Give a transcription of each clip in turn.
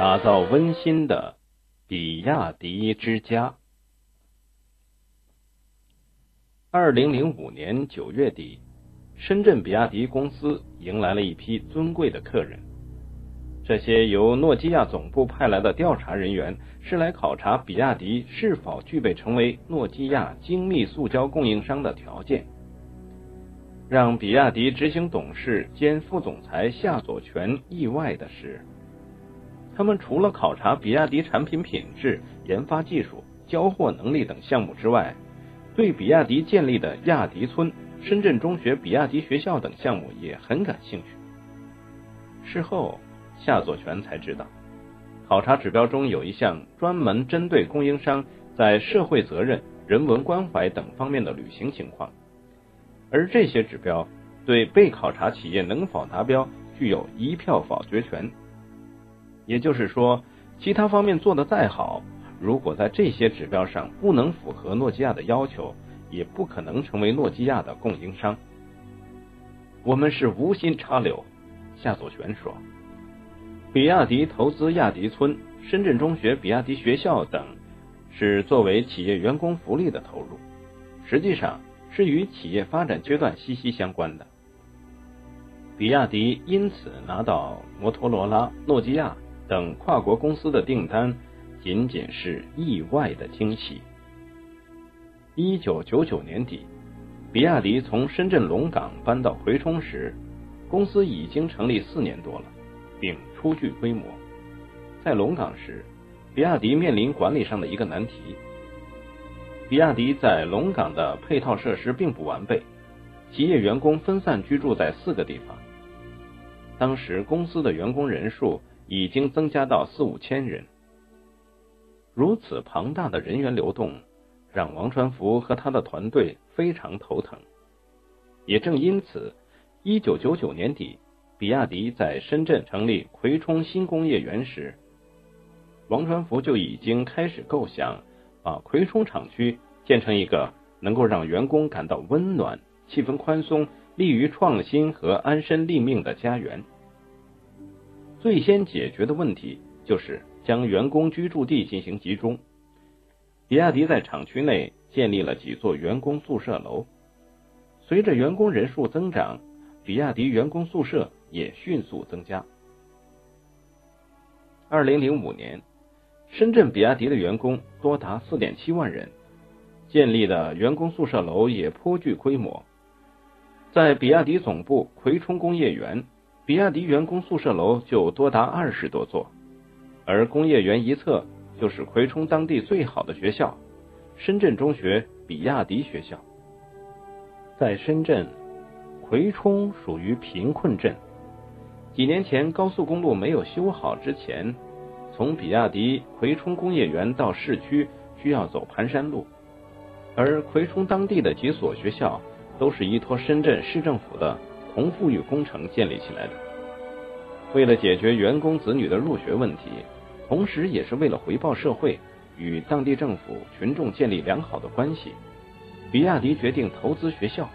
打造温馨的比亚迪之家。二零零五年九月底，深圳比亚迪公司迎来了一批尊贵的客人。这些由诺基亚总部派来的调查人员是来考察比亚迪是否具备成为诺基亚精密塑胶供应商的条件。让比亚迪执行董事兼副总裁夏佐全意外的是，他们除了考察比亚迪产品品质、研发技术、交货能力等项目之外，对比亚迪建立的亚迪村、深圳中学比亚迪学校等项目也很感兴趣。事后，夏佐全才知道，考察指标中有一项专门针对供应商在社会责任、人文关怀等方面的履行情况。而这些指标对被考察企业能否达标具有一票否决权。也就是说，其他方面做得再好，如果在这些指标上不能符合诺基亚的要求，也不可能成为诺基亚的供应商。我们是无心插柳，夏祖全说。比亚迪投资亚迪村、深圳中学比亚迪学校等，是作为企业员工福利的投入，实际上。是与企业发展阶段息息相关的。比亚迪因此拿到摩托罗拉、诺基亚等跨国公司的订单，仅仅是意外的惊喜。一九九九年底，比亚迪从深圳龙岗搬到葵冲时，公司已经成立四年多了，并初具规模。在龙岗时，比亚迪面临管理上的一个难题。比亚迪在龙岗的配套设施并不完备，企业员工分散居住在四个地方。当时公司的员工人数已经增加到四五千人，如此庞大的人员流动，让王传福和他的团队非常头疼。也正因此，一九九九年底，比亚迪在深圳成立葵冲新工业园时，王传福就已经开始构想。把葵冲厂区建成一个能够让员工感到温暖、气氛宽松、利于创新和安身立命的家园。最先解决的问题就是将员工居住地进行集中。比亚迪在厂区内建立了几座员工宿舍楼。随着员工人数增长，比亚迪员工宿舍也迅速增加。二零零五年。深圳比亚迪的员工多达四点七万人，建立的员工宿舍楼也颇具规模。在比亚迪总部葵冲工业园，比亚迪员工宿舍楼就多达二十多座，而工业园一侧就是葵冲当地最好的学校——深圳中学比亚迪学校。在深圳，葵冲属于贫困镇，几年前高速公路没有修好之前。从比亚迪葵冲工业园到市区需要走盘山路，而葵冲当地的几所学校都是依托深圳市政府的同富裕工程建立起来的。为了解决员工子女的入学问题，同时也是为了回报社会，与当地政府群众建立良好的关系，比亚迪决定投资学校。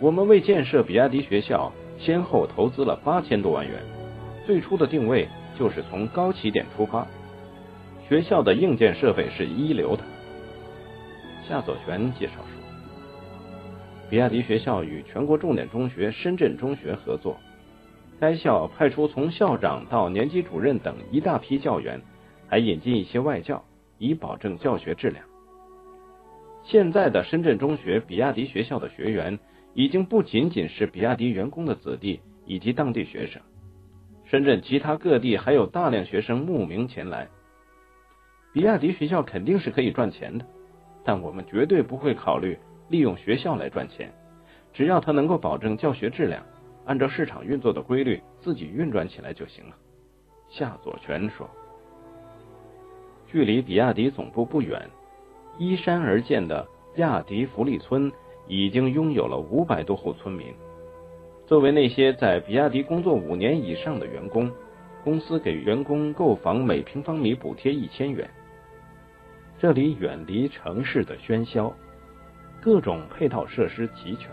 我们为建设比亚迪学校，先后投资了八千多万元。最初的定位。就是从高起点出发，学校的硬件设备是一流的。夏佐全介绍说，比亚迪学校与全国重点中学深圳中学合作，该校派出从校长到年级主任等一大批教员，还引进一些外教，以保证教学质量。现在的深圳中学比亚迪学校的学员，已经不仅仅是比亚迪员工的子弟以及当地学生。深圳其他各地还有大量学生慕名前来，比亚迪学校肯定是可以赚钱的，但我们绝对不会考虑利用学校来赚钱，只要他能够保证教学质量，按照市场运作的规律自己运转起来就行了。夏佐全说。距离比亚迪总部不远，依山而建的亚迪福利村已经拥有了五百多户村民。作为那些在比亚迪工作五年以上的员工，公司给员工购房每平方米补贴一千元。这里远离城市的喧嚣，各种配套设施齐全，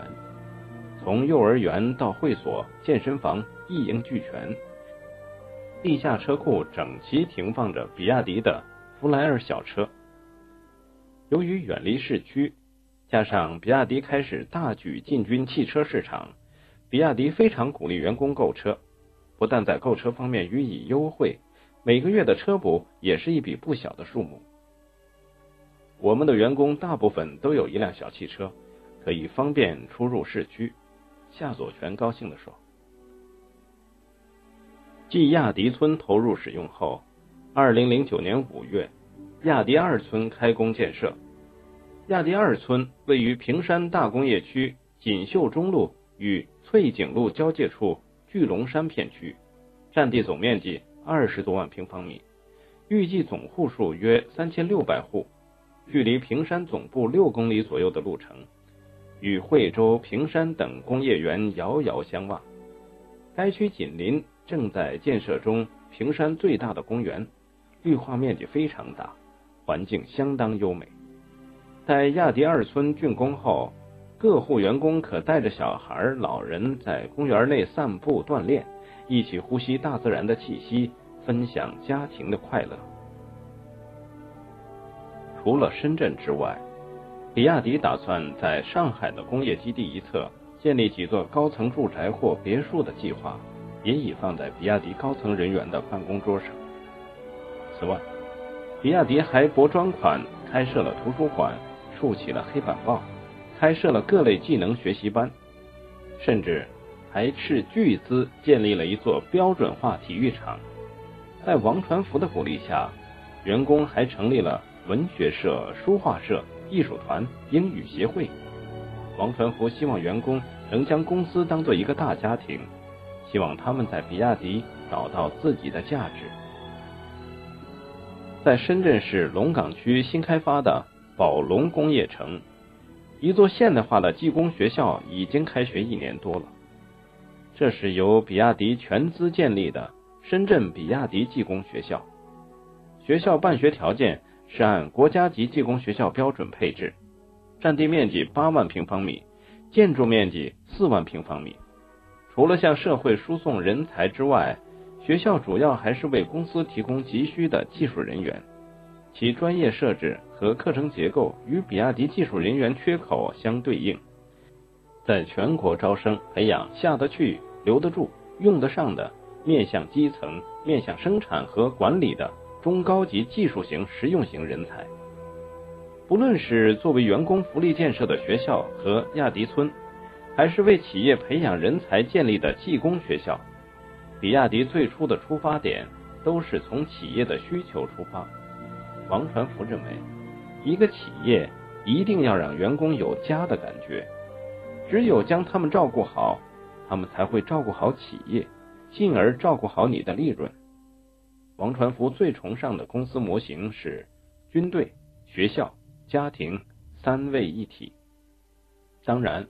从幼儿园到会所、健身房一应俱全。地下车库整齐停放着比亚迪的弗莱尔小车。由于远离市区，加上比亚迪开始大举进军汽车市场，比亚迪非常鼓励员工购车，不但在购车方面予以优惠，每个月的车补也是一笔不小的数目。我们的员工大部分都有一辆小汽车，可以方便出入市区。夏佐全高兴地说：“继亚迪村投入使用后，二零零九年五月，亚迪二村开工建设。亚迪二村位于平山大工业区锦绣中路与翠景路交界处巨龙山片区，占地总面积二十多万平方米，预计总户数约三千六百户，距离平山总部六公里左右的路程。”与惠州、平山等工业园遥遥相望。该区紧邻正在建设中平山最大的公园，绿化面积非常大，环境相当优美。在亚迪二村竣工后，各户员工可带着小孩、老人在公园内散步锻炼，一起呼吸大自然的气息，分享家庭的快乐。除了深圳之外，比亚迪打算在上海的工业基地一侧建立几座高层住宅或别墅的计划，也已放在比亚迪高层人员的办公桌上。此外，比亚迪还拨专款开设了图书馆，竖起了黑板报，开设了各类技能学习班，甚至还斥巨资建立了一座标准化体育场。在王传福的鼓励下，员工还成立了文学社、书画社。艺术团、英语协会，王传福希望员工能将公司当做一个大家庭，希望他们在比亚迪找到自己的价值。在深圳市龙岗区新开发的宝龙工业城，一座现代化的技工学校已经开学一年多了。这是由比亚迪全资建立的深圳比亚迪技工学校，学校办学条件。是按国家级技工学校标准配置，占地面积八万平方米，建筑面积四万平方米。除了向社会输送人才之外，学校主要还是为公司提供急需的技术人员。其专业设置和课程结构与比亚迪技术人员缺口相对应，在全国招生培养下得去、留得住、用得上的面向基层、面向生产和管理的。中高级技术型实用型人才，不论是作为员工福利建设的学校和亚迪村，还是为企业培养人才建立的技工学校，比亚迪最初的出发点都是从企业的需求出发。王传福认为，一个企业一定要让员工有家的感觉，只有将他们照顾好，他们才会照顾好企业，进而照顾好你的利润。王传福最崇尚的公司模型是军队、学校、家庭三位一体。当然，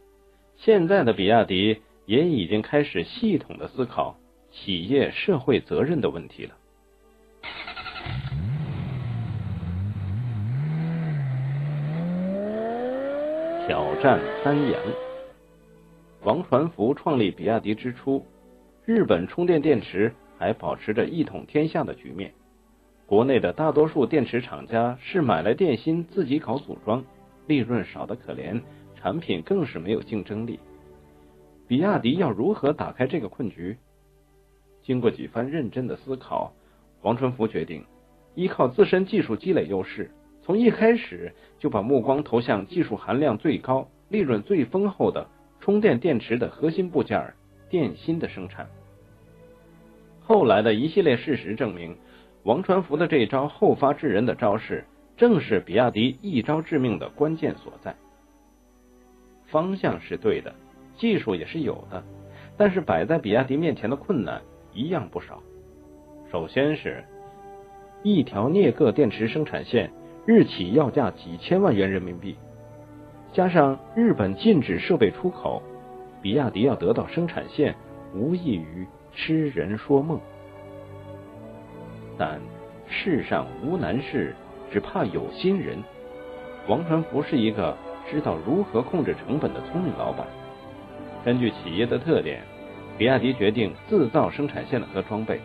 现在的比亚迪也已经开始系统的思考企业社会责任的问题了。挑战三洋。王传福创立比亚迪之初，日本充电电池。还保持着一统天下的局面。国内的大多数电池厂家是买来电芯自己搞组装，利润少得可怜，产品更是没有竞争力。比亚迪要如何打开这个困局？经过几番认真的思考，王传福决定依靠自身技术积累优势，从一开始就把目光投向技术含量最高、利润最丰厚的充电电池的核心部件电芯的生产。后来的一系列事实证明，王传福的这一招后发制人的招式，正是比亚迪一招致命的关键所在。方向是对的，技术也是有的，但是摆在比亚迪面前的困难一样不少。首先是一条镍铬电池生产线，日起要价几千万元人民币，加上日本禁止设备出口，比亚迪要得到生产线，无异于。痴人说梦，但世上无难事，只怕有心人。王传福是一个知道如何控制成本的聪明老板。根据企业的特点，比亚迪决定自造生产线和装备。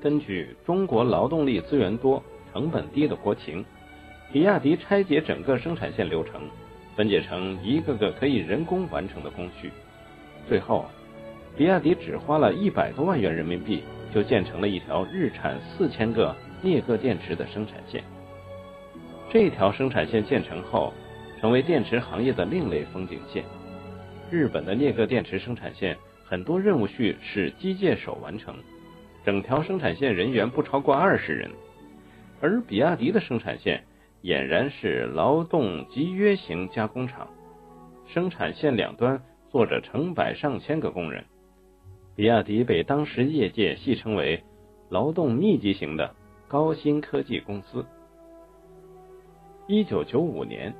根据中国劳动力资源多、成本低的国情，比亚迪拆解整个生产线流程，分解成一个个可以人工完成的工序。最后，比亚迪只花了一百多万元人民币，就建成了一条日产四千个镍铬电池的生产线。这条生产线建成后，成为电池行业的另类风景线。日本的镍铬电池生产线很多任务序是机械手完成，整条生产线人员不超过二十人，而比亚迪的生产线俨然是劳动集约型加工厂，生产线两端坐着成百上千个工人。比亚迪被当时业界戏称为劳动密集型的高新科技公司。一九九五年。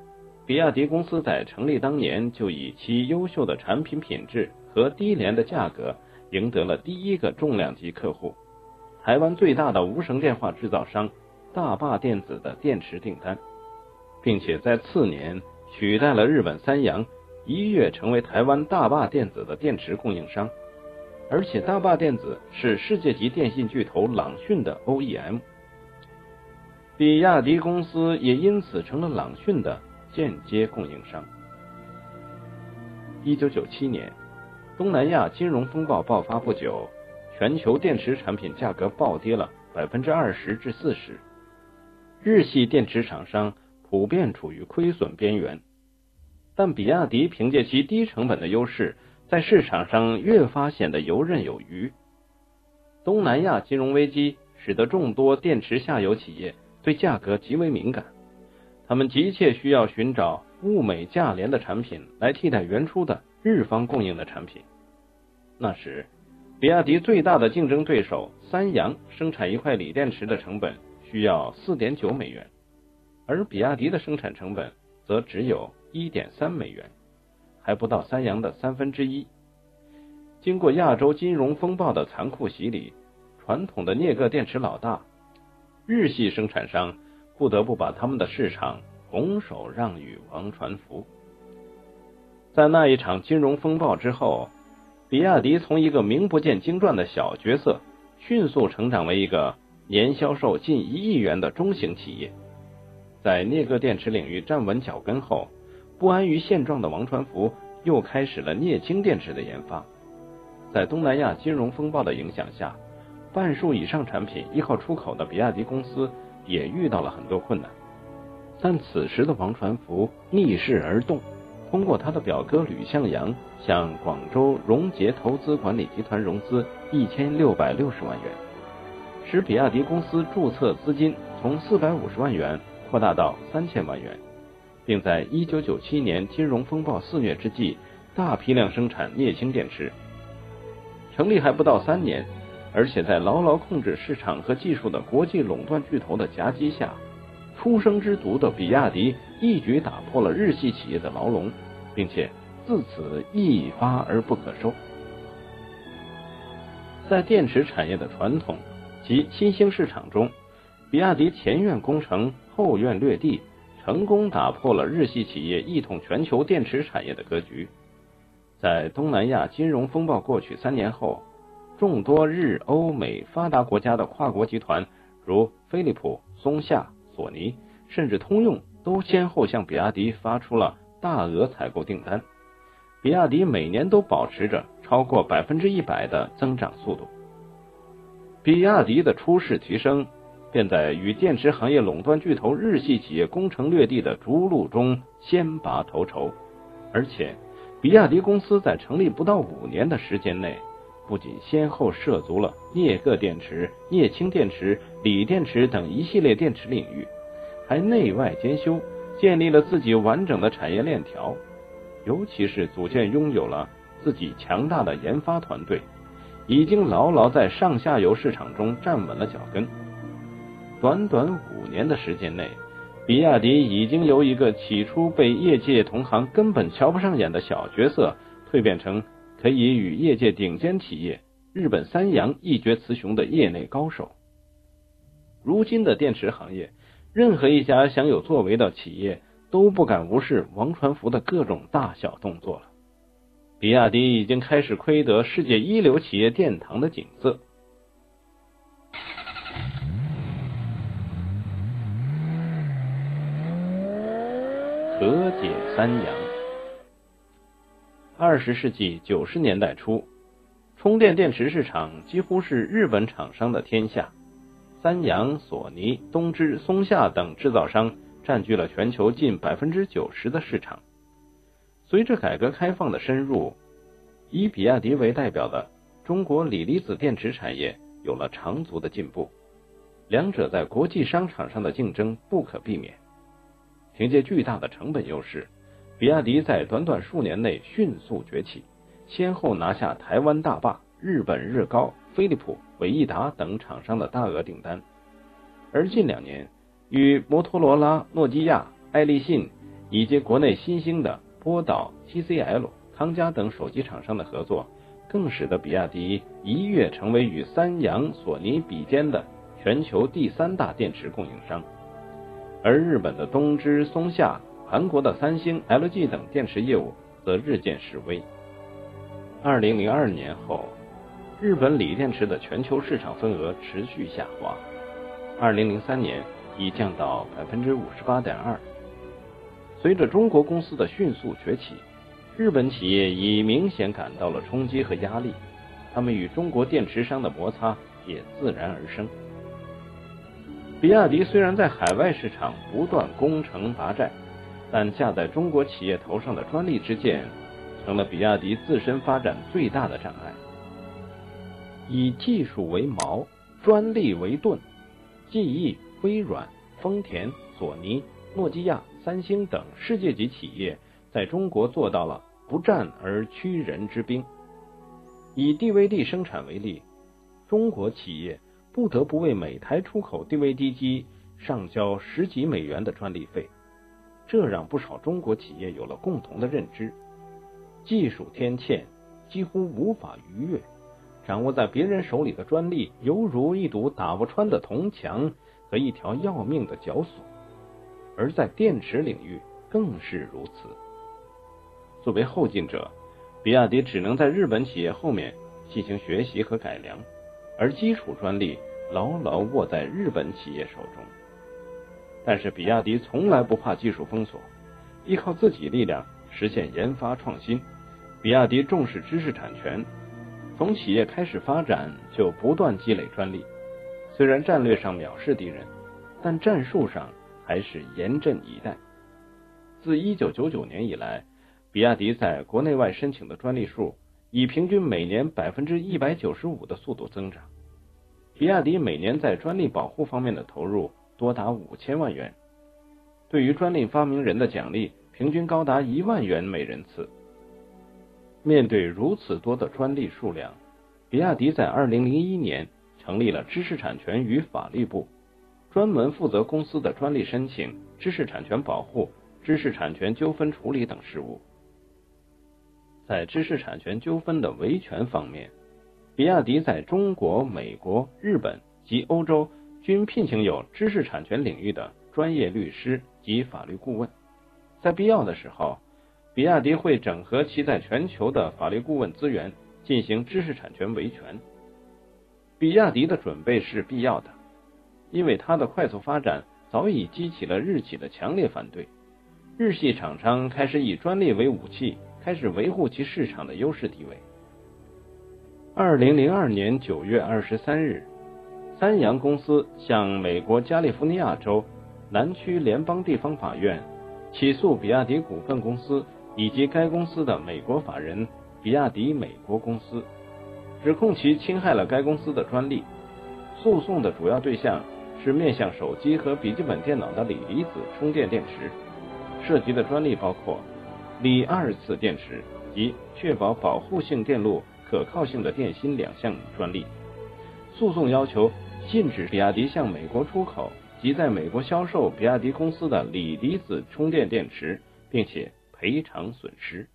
比亚迪公司在成立当年就以其优秀的产品品质和低廉的价格赢得了第一个重量级客户——台湾最大的无绳电话制造商大坝电子的电池订单，并且在次年取代了日本三洋，一跃成为台湾大坝电子的电池供应商。而且大坝电子是世界级电信巨头朗讯的 OEM，比亚迪公司也因此成了朗讯的。间接供应商。一九九七年，东南亚金融风暴爆发不久，全球电池产品价格暴跌了百分之二十至四十，日系电池厂商普遍处于亏损边缘。但比亚迪凭借其低成本的优势，在市场上越发显得游刃有余。东南亚金融危机使得众多电池下游企业对价格极为敏感。他们急切需要寻找物美价廉的产品来替代原初的日方供应的产品。那时，比亚迪最大的竞争对手三洋生产一块锂电池的成本需要四点九美元，而比亚迪的生产成本则只有一点三美元，还不到三洋的三分之一。经过亚洲金融风暴的残酷洗礼，传统的镍铬电池老大日系生产商。不得不把他们的市场拱手让与王传福。在那一场金融风暴之后，比亚迪从一个名不见经传的小角色，迅速成长为一个年销售近一亿元的中型企业。在镍铬电池领域站稳脚跟后，不安于现状的王传福又开始了镍氢电池的研发。在东南亚金融风暴的影响下，半数以上产品依靠出口的比亚迪公司。也遇到了很多困难，但此时的王传福逆势而动，通过他的表哥吕向阳向广州荣捷投资管理集团融资一千六百六十万元，使比亚迪公司注册资金从四百五十万元扩大到三千万元，并在一九九七年金融风暴肆虐之际大批量生产镍氢电池。成立还不到三年。而且在牢牢控制市场和技术的国际垄断巨头的夹击下，初生之犊的比亚迪一举打破了日系企业的牢笼，并且自此一发而不可收。在电池产业的传统及新兴市场中，比亚迪前院攻城，后院掠地，成功打破了日系企业一统全球电池产业的格局。在东南亚金融风暴过去三年后。众多日、欧、美发达国家的跨国集团，如飞利浦、松下、索尼，甚至通用，都先后向比亚迪发出了大额采购订单。比亚迪每年都保持着超过百分之一百的增长速度。比亚迪的出势提升，便在与电池行业垄断巨头日系企业攻城略地的逐鹿中先拔头筹。而且，比亚迪公司在成立不到五年的时间内，不仅先后涉足了镍铬电池、镍氢电池、锂电池等一系列电池领域，还内外兼修，建立了自己完整的产业链条。尤其是组建拥有了自己强大的研发团队，已经牢牢在上下游市场中站稳了脚跟。短短五年的时间内，比亚迪已经由一个起初被业界同行根本瞧不上眼的小角色，蜕变成。可以与业界顶尖企业日本三洋一决雌雄的业内高手。如今的电池行业，任何一家想有作为的企业都不敢无视王传福的各种大小动作了。比亚迪已经开始窥得世界一流企业殿堂的景色。和解三阳。二十世纪九十年代初，充电电池市场几乎是日本厂商的天下，三洋、索尼、东芝、松下等制造商占据了全球近百分之九十的市场。随着改革开放的深入，以比亚迪为代表的中国锂离子电池产业有了长足的进步，两者在国际商场上的竞争不可避免。凭借巨大的成本优势，比亚迪在短短数年内迅速崛起，先后拿下台湾大坝、日本日高、飞利浦、伟易达等厂商的大额订单。而近两年，与摩托罗拉、诺基亚、爱立信以及国内新兴的波导、TCL、康佳等手机厂商的合作，更使得比亚迪一跃成为与三洋、索尼比肩的全球第三大电池供应商。而日本的东芝、松下、韩国的三星、LG 等电池业务则日渐式微。二零零二年后，日本锂电池的全球市场份额持续下滑，二零零三年已降到百分之五十八点二。随着中国公司的迅速崛起，日本企业已明显感到了冲击和压力，他们与中国电池商的摩擦也自然而生。比亚迪虽然在海外市场不断攻城拔寨，但架在中国企业头上的专利之剑，成了比亚迪自身发展最大的障碍。以技术为矛，专利为盾，记忆、微软、丰田、索尼、诺基亚。三星等世界级企业在中国做到了不战而屈人之兵。以 DVD 生产为例，中国企业不得不为每台出口 DVD 机上交十几美元的专利费，这让不少中国企业有了共同的认知：技术天堑几乎无法逾越，掌握在别人手里的专利犹如一堵打不穿的铜墙和一条要命的绞索。而在电池领域更是如此。作为后进者，比亚迪只能在日本企业后面进行学习和改良，而基础专利牢牢握在日本企业手中。但是，比亚迪从来不怕技术封锁，依靠自己力量实现研发创新。比亚迪重视知识产权，从企业开始发展就不断积累专利。虽然战略上藐视敌人，但战术上。还是严阵以待。自一九九九年以来，比亚迪在国内外申请的专利数以平均每年百分之一百九十五的速度增长。比亚迪每年在专利保护方面的投入多达五千万元，对于专利发明人的奖励平均高达一万元每人次。面对如此多的专利数量，比亚迪在二零零一年成立了知识产权与法律部。专门负责公司的专利申请、知识产权保护、知识产权纠纷处理等事务。在知识产权纠纷的维权方面，比亚迪在中国、美国、日本及欧洲均聘请有知识产权领域的专业律师及法律顾问。在必要的时候，比亚迪会整合其在全球的法律顾问资源，进行知识产权维权。比亚迪的准备是必要的。因为它的快速发展早已激起了日企的强烈反对，日系厂商开始以专利为武器，开始维护其市场的优势地位。二零零二年九月二十三日，三洋公司向美国加利福尼亚州南区联邦地方法院起诉比亚迪股份公司以及该公司的美国法人比亚迪美国公司，指控其侵害了该公司的专利。诉讼的主要对象。是面向手机和笔记本电脑的锂离子充电电池，涉及的专利包括锂二次电池及确保保护性电路可靠性的电芯两项专利。诉讼要求禁止比亚迪向美国出口及在美国销售比亚迪公司的锂离子充电电池，并且赔偿损失。